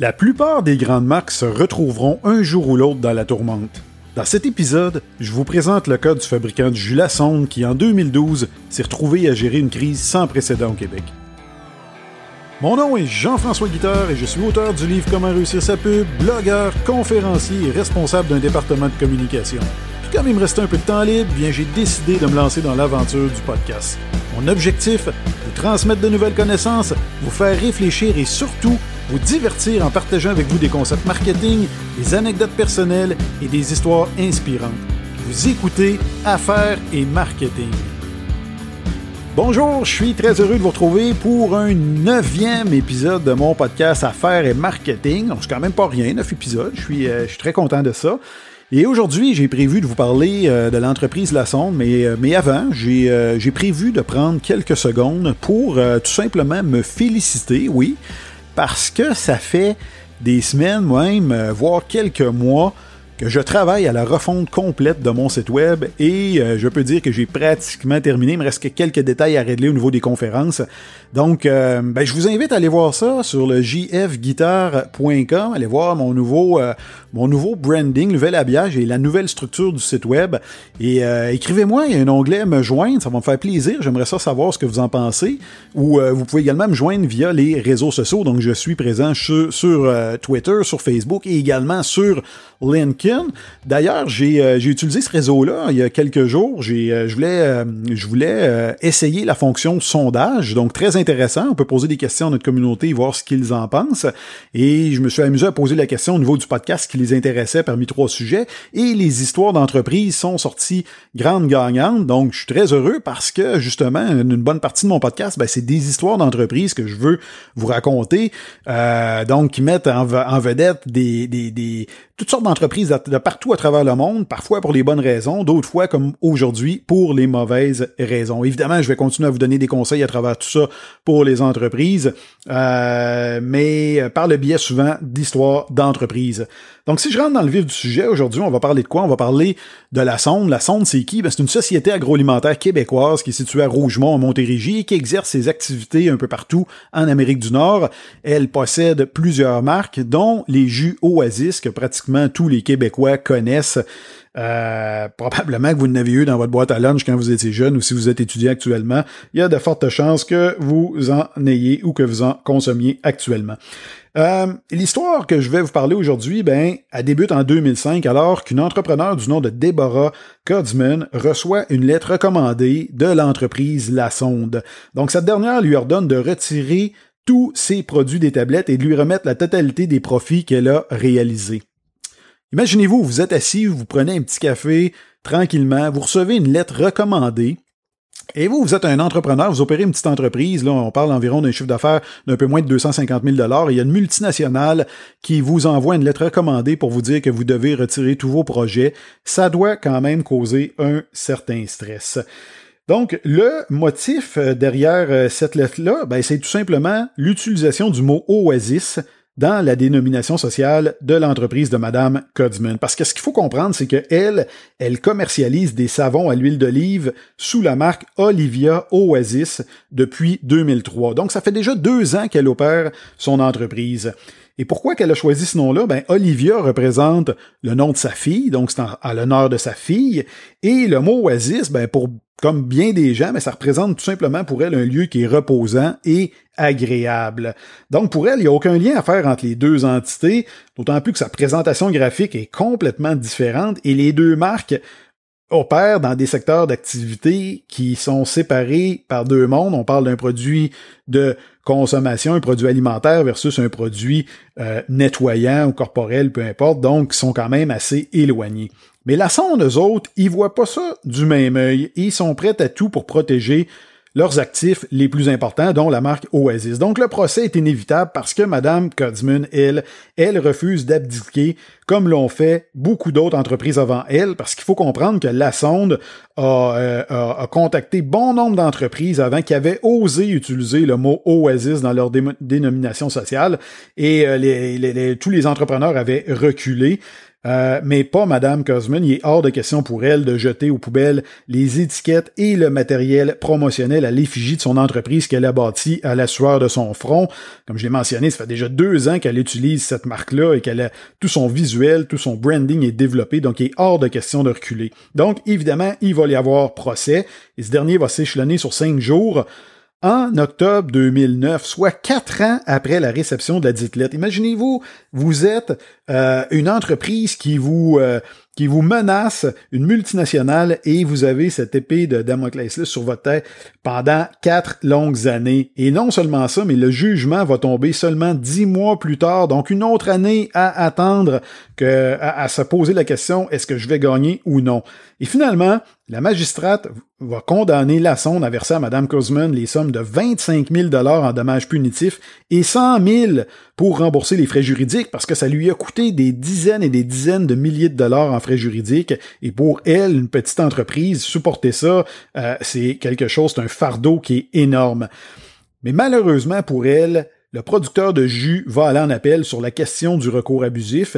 La plupart des grandes marques se retrouveront un jour ou l'autre dans la tourmente. Dans cet épisode, je vous présente le cas du fabricant du jus Lassonde qui, en 2012, s'est retrouvé à gérer une crise sans précédent au Québec. Mon nom est Jean-François Guitard et je suis auteur du livre Comment réussir sa pub, blogueur, conférencier et responsable d'un département de communication. Puis comme il me restait un peu de temps libre, bien j'ai décidé de me lancer dans l'aventure du podcast. Mon objectif, vous transmettre de nouvelles connaissances, vous faire réfléchir et surtout vous divertir en partageant avec vous des concepts marketing, des anecdotes personnelles et des histoires inspirantes. Vous écoutez Affaires et Marketing. Bonjour, je suis très heureux de vous retrouver pour un neuvième épisode de mon podcast Affaires et Marketing. C'est quand même pas rien, neuf épisodes. Je suis, euh, je suis très content de ça. Et aujourd'hui, j'ai prévu de vous parler euh, de l'entreprise La Sonde, mais, euh, avant, j'ai prévu de prendre quelques secondes pour tout simplement me féliciter, oui, parce que ça fait des semaines, même, euh, voire quelques mois, que je travaille à la refonte complète de mon site web et euh, je peux dire que j'ai pratiquement terminé. Il me reste quelques détails à régler au niveau des conférences. Donc, euh, ben, je vous invite à aller voir ça sur le jfguitar.com. Allez voir mon nouveau, euh, mon nouveau branding, nouvel habillage et la nouvelle structure du site web. Et écrivez-moi, il y a un onglet Me joindre, ça va me faire plaisir. J'aimerais ça savoir ce que vous en pensez. Ou vous pouvez également me joindre via les réseaux sociaux. Donc, je suis présent sur, sur Twitter, sur Facebook et également sur LinkedIn. D'ailleurs, euh, j'ai utilisé ce réseau-là il y a quelques jours. Euh, je voulais, euh, voulais essayer la fonction sondage, donc très intéressant. On peut poser des questions à notre communauté voir ce qu'ils en pensent. Et je me suis amusé à poser la question au niveau du podcast qui les intéressait parmi trois sujets. Et les histoires d'entreprise sont sorties grandes gagnantes. Donc, je suis très heureux parce que justement, une bonne partie de mon podcast, ben, c'est des histoires d'entreprise que je veux vous raconter. donc, qui mettent en, vedette des toutes sortes d'entreprises de partout à travers le monde, parfois pour les bonnes raisons, d'autres fois comme aujourd'hui pour les mauvaises raisons. Évidemment, je vais continuer à vous donner des conseils à travers tout ça pour les entreprises, euh, mais par le biais souvent d'histoires d'entreprises. Donc, si je rentre dans le vif du sujet, aujourd'hui, on va parler de quoi? On va parler de la Sonde. La Sonde, c'est qui? Ben, c'est une société agroalimentaire québécoise qui est située à Rougemont, en Montérégie, et qui exerce ses activités un peu partout en Amérique du Nord. Elle possède plusieurs marques, dont les jus Oasis, que pratiquement tous les Québécois connaissent. Euh, probablement que vous n'avez eu dans votre boîte à lunch quand vous étiez jeune ou si vous êtes étudiant actuellement. Il y a de fortes chances que vous en ayez ou que vous en consommiez actuellement. Euh, l'histoire que je vais vous parler aujourd'hui, ben, elle débute en 2005 alors qu'une entrepreneur du nom de Deborah Codsman reçoit une lettre recommandée de l'entreprise La Sonde. Donc cette dernière lui ordonne de retirer tous ses produits des tablettes et de lui remettre la totalité des profits qu'elle a réalisés. Imaginez-vous, vous êtes assis, vous prenez un petit café tranquillement, vous recevez une lettre recommandée. Et vous, vous êtes un entrepreneur, vous opérez une petite entreprise, là, on parle environ d'un chiffre d'affaires d'un peu moins de 250 000 et il y a une multinationale qui vous envoie une lettre recommandée pour vous dire que vous devez retirer tous vos projets. Ça doit quand même causer un certain stress. Donc, le motif euh, derrière euh, cette lettre-là, ben, c'est tout simplement l'utilisation du mot oasis dans la dénomination sociale de l'entreprise de Madame Codsman. Parce que ce qu'il faut comprendre, c'est qu'elle, elle commercialise des savons à l'huile d'olive sous la marque Olivia Oasis depuis 2003. Donc, ça fait déjà deux ans qu'elle opère son entreprise. Et pourquoi qu'elle a choisi ce nom-là? Ben, Olivia représente le nom de sa fille, donc c'est à l'honneur de sa fille. Et le mot oasis, ben, pour comme bien des gens, mais ça représente tout simplement pour elle un lieu qui est reposant et agréable. Donc pour elle, il n'y a aucun lien à faire entre les deux entités, d'autant plus que sa présentation graphique est complètement différente et les deux marques opèrent dans des secteurs d'activité qui sont séparés par deux mondes. On parle d'un produit de consommation, un produit alimentaire versus un produit euh, nettoyant ou corporel, peu importe, donc qui sont quand même assez éloignés. Mais la sonde, eux autres, ils voient pas ça du même œil ils sont prêts à tout pour protéger leurs actifs les plus importants, dont la marque Oasis. Donc le procès est inévitable parce que Madame Codsman, elle, elle refuse d'abdiquer comme l'ont fait beaucoup d'autres entreprises avant elle, parce qu'il faut comprendre que la sonde a, euh, a, contacté bon nombre d'entreprises avant qui avaient osé utiliser le mot Oasis dans leur dénomination sociale, et euh, tous les entrepreneurs avaient reculé. Euh, mais pas Madame Cosman. Il est hors de question pour elle de jeter aux poubelles les étiquettes et le matériel promotionnel à l'effigie de son entreprise qu'elle a bâti à la sueur de son front. Comme je l'ai mentionné, ça fait déjà deux ans qu'elle utilise cette marque-là et qu'elle a tout son visuel, tout son branding est développé, donc il est hors de question de reculer. Donc, évidemment, il va y avoir procès, et ce dernier va s'échelonner sur cinq jours en octobre 2009, soit quatre ans après la réception de la dite lettre. Imaginez-vous, vous êtes euh, une entreprise qui vous euh, qui vous menace, une multinationale, et vous avez cette épée de Damoclès sur votre tête pendant quatre longues années. Et non seulement ça, mais le jugement va tomber seulement dix mois plus tard, donc une autre année à attendre que, à, se poser la question, est-ce que je vais gagner ou non? Et finalement, la magistrate va condamner la sonde à verser à Mme les sommes de 25 000 en dommages punitifs et 100 000 pour rembourser les frais juridiques parce que ça lui a coûté des dizaines et des dizaines de milliers de dollars en frais juridiques et pour elle, une petite entreprise, supporter ça, euh, c'est quelque chose, c'est un fardeau qui est énorme. Mais malheureusement pour elle, le producteur de jus va aller en appel sur la question du recours abusif.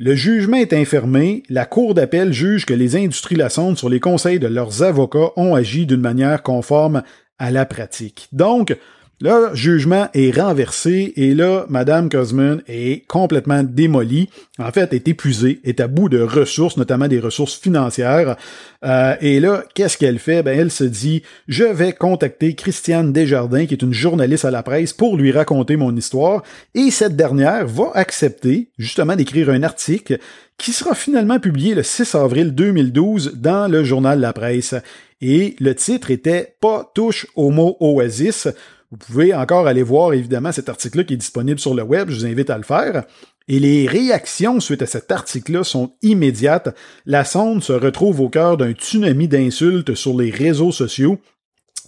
Le jugement est infirmé. La Cour d'appel juge que les industries la sonde sur les conseils de leurs avocats ont agi d'une manière conforme à la pratique. Donc, le jugement est renversé et là, Madame Cosman est complètement démolie. En fait, est épuisée, est à bout de ressources, notamment des ressources financières. Euh, et là, qu'est-ce qu'elle fait? Ben, elle se dit, je vais contacter Christiane Desjardins, qui est une journaliste à la presse, pour lui raconter mon histoire. Et cette dernière va accepter, justement, d'écrire un article qui sera finalement publié le 6 avril 2012 dans le journal La Presse. Et le titre était Pas touche au mot Oasis. Vous pouvez encore aller voir évidemment cet article-là qui est disponible sur le web, je vous invite à le faire. Et les réactions suite à cet article-là sont immédiates. La sonde se retrouve au cœur d'un tsunami d'insultes sur les réseaux sociaux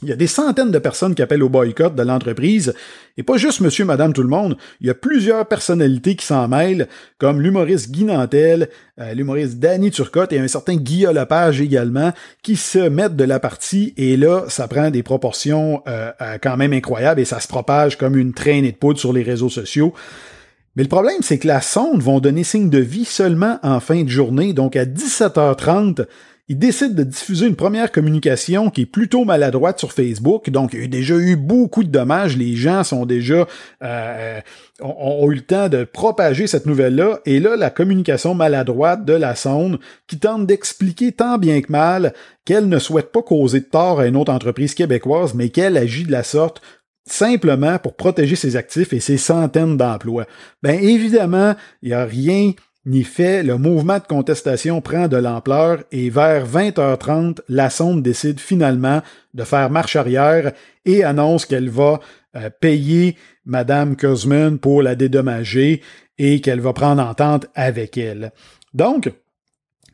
il y a des centaines de personnes qui appellent au boycott de l'entreprise, et pas juste monsieur, madame, tout le monde, il y a plusieurs personnalités qui s'en mêlent, comme l'humoriste Guy Nantel, euh, l'humoriste Danny Turcotte et un certain Guy Lepage également, qui se mettent de la partie, et là, ça prend des proportions euh, euh, quand même incroyables, et ça se propage comme une traînée de poudre sur les réseaux sociaux. Mais le problème, c'est que la sonde vont donner signe de vie seulement en fin de journée, donc à 17h30, il décide de diffuser une première communication qui est plutôt maladroite sur Facebook. Donc, il y a déjà eu beaucoup de dommages. Les gens sont déjà euh, ont, eu le temps de propager cette nouvelle-là. Et là, la communication maladroite de la sonde qui tente d'expliquer tant bien que mal qu'elle ne souhaite pas causer de tort à une autre entreprise québécoise, mais qu'elle agit de la sorte simplement pour protéger ses actifs et ses centaines d'emplois. Ben évidemment, il n'y a rien ni fait, le mouvement de contestation prend de l'ampleur et vers 20h30, la sonde décide finalement de faire marche arrière et annonce qu'elle va euh, payer Madame Cosman pour la dédommager et qu'elle va prendre entente avec elle. Donc,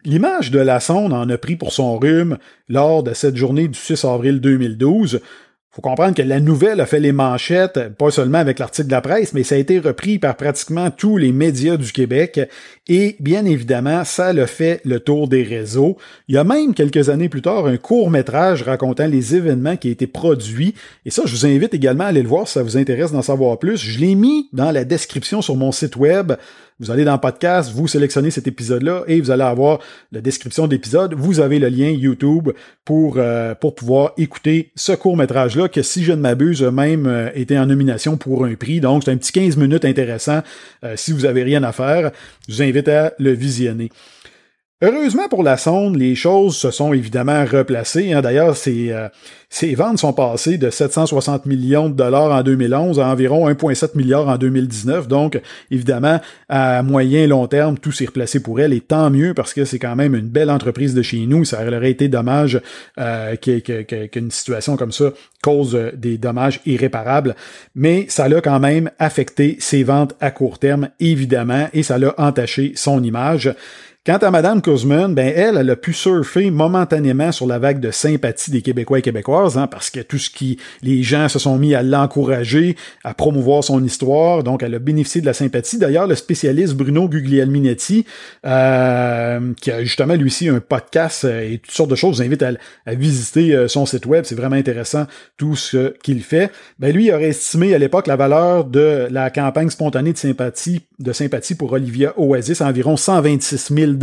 l'image de la sonde en a pris pour son rhume lors de cette journée du 6 avril 2012 faut comprendre que la nouvelle a fait les manchettes, pas seulement avec l'article de la presse, mais ça a été repris par pratiquement tous les médias du Québec. Et bien évidemment, ça le fait le tour des réseaux. Il y a même quelques années plus tard un court métrage racontant les événements qui a été produits. Et ça, je vous invite également à aller le voir si ça vous intéresse d'en savoir plus. Je l'ai mis dans la description sur mon site web. Vous allez dans podcast, vous sélectionnez cet épisode-là et vous allez avoir la description d'épisode. Vous avez le lien YouTube pour, euh, pour pouvoir écouter ce court-métrage-là que, si je ne m'abuse, même euh, été en nomination pour un prix. Donc, c'est un petit 15 minutes intéressant. Euh, si vous avez rien à faire, je vous invite à le visionner. Heureusement pour la sonde, les choses se sont évidemment replacées. Hein. D'ailleurs, ces, euh, ventes sont passées de 760 millions de dollars en 2011 à environ 1,7 milliard en 2019. Donc, évidemment, à moyen et long terme, tout s'est replacé pour elle. Et tant mieux parce que c'est quand même une belle entreprise de chez nous. Ça aurait été dommage euh, qu'une situation comme ça cause euh, des dommages irréparables. Mais ça l'a quand même affecté ses ventes à court terme, évidemment, et ça l'a entaché son image. Quant à Madame Kuzman, ben elle, elle a pu surfer momentanément sur la vague de sympathie des Québécois et Québécoises, hein, parce que tout ce qui, les gens se sont mis à l'encourager, à promouvoir son histoire, donc elle a bénéficié de la sympathie. D'ailleurs, le spécialiste Bruno Guglielminetti, euh, qui a justement lui aussi un podcast euh, et toutes sortes de choses, je vous invite à, à visiter euh, son site web, c'est vraiment intéressant tout ce qu'il fait. Ben lui aurait estimé à l'époque la valeur de la campagne spontanée de sympathie, de sympathie pour Olivia Oasis à environ 126 000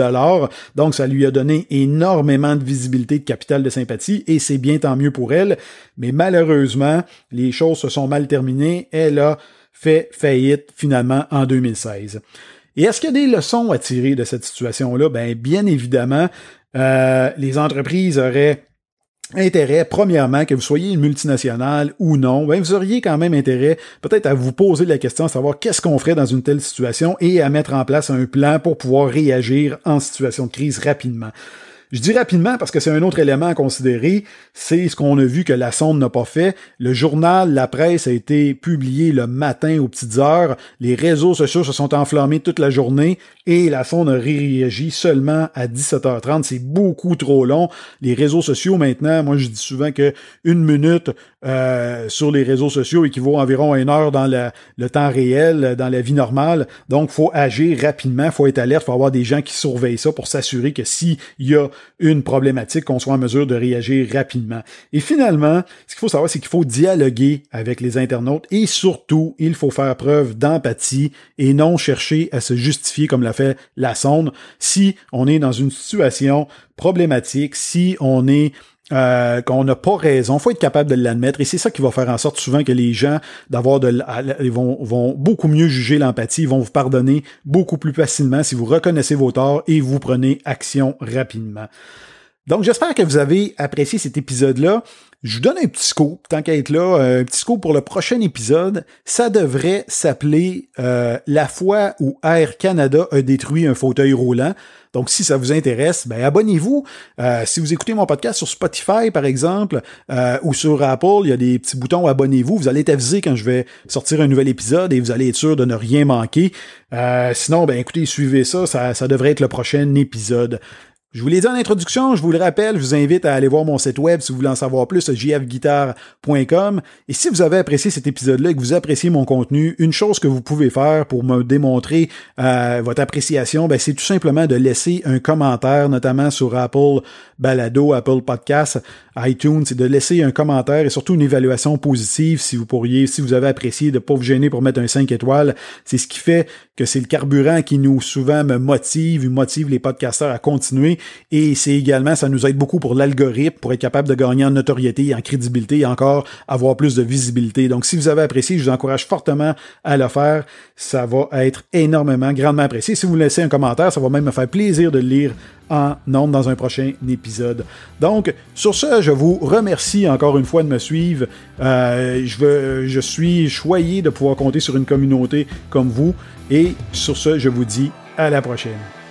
donc, ça lui a donné énormément de visibilité de capital de sympathie et c'est bien tant mieux pour elle. Mais malheureusement, les choses se sont mal terminées. Elle a fait faillite finalement en 2016. Et est-ce qu'il y a des leçons à tirer de cette situation-là? Ben, bien évidemment, euh, les entreprises auraient intérêt, premièrement, que vous soyez une multinationale ou non, ben vous auriez quand même intérêt peut-être à vous poser la question à savoir qu'est-ce qu'on ferait dans une telle situation et à mettre en place un plan pour pouvoir réagir en situation de crise rapidement. Je dis rapidement parce que c'est un autre élément à considérer, c'est ce qu'on a vu que la sonde n'a pas fait. Le journal La Presse a été publié le matin aux petites heures, les réseaux sociaux se sont enflammés toute la journée et la sonde a réagi seulement à 17h30. C'est beaucoup trop long. Les réseaux sociaux maintenant, moi je dis souvent que une minute euh, sur les réseaux sociaux équivaut environ à une heure dans le temps réel, dans la vie normale. Donc, faut agir rapidement, faut être alerte, faut avoir des gens qui surveillent ça pour s'assurer que s'il y a une problématique, qu'on soit en mesure de réagir rapidement. Et finalement, ce qu'il faut savoir, c'est qu'il faut dialoguer avec les internautes et surtout, il faut faire preuve d'empathie et non chercher à se justifier comme l'a fait la sonde si on est dans une situation problématique, si on est euh, qu'on n'a pas raison, faut être capable de l'admettre et c'est ça qui va faire en sorte souvent que les gens d'avoir de ils vont, vont beaucoup mieux juger l'empathie, ils vont vous pardonner beaucoup plus facilement si vous reconnaissez vos torts et vous prenez action rapidement. Donc j'espère que vous avez apprécié cet épisode-là. Je vous donne un petit scoop, tant qu'à être là, euh, un petit scoop pour le prochain épisode. Ça devrait s'appeler euh, La fois où Air Canada a détruit un fauteuil roulant. Donc, si ça vous intéresse, ben abonnez-vous. Euh, si vous écoutez mon podcast sur Spotify, par exemple, ou sur Apple, il y a des petits boutons abonnez-vous. Vous allez être avisé quand je vais sortir un nouvel épisode et vous allez être sûr de ne rien manquer. sinon, ben écoutez, suivez ça, ça, ça devrait être le prochain épisode. Je vous l'ai dit en introduction, je vous le rappelle, je vous invite à aller voir mon site web si vous voulez en savoir plus, jfguitar.com. Et si vous avez apprécié cet épisode-là et que vous appréciez mon contenu, une chose que vous pouvez faire pour me démontrer euh, votre appréciation, ben, c'est tout simplement de laisser un commentaire, notamment sur Apple Balado, Apple Podcast, iTunes, c'est de laisser un commentaire et surtout une évaluation positive si vous pourriez, si vous avez apprécié de pas vous gêner pour mettre un 5 étoiles. C'est ce qui fait que c'est le carburant qui nous souvent me motive, motive les podcasteurs à continuer et c'est également, ça nous aide beaucoup pour l'algorithme, pour être capable de gagner en notoriété, en crédibilité et encore avoir plus de visibilité. Donc si vous avez apprécié, je vous encourage fortement à le faire. Ça va être énormément, grandement apprécié. Si vous laissez un commentaire, ça va même me faire plaisir de le lire en nombre dans un prochain épisode. Donc, sur ce, je vous remercie encore une fois de me suivre. Euh, je, je suis choyé de pouvoir compter sur une communauté comme vous. Et sur ce, je vous dis à la prochaine.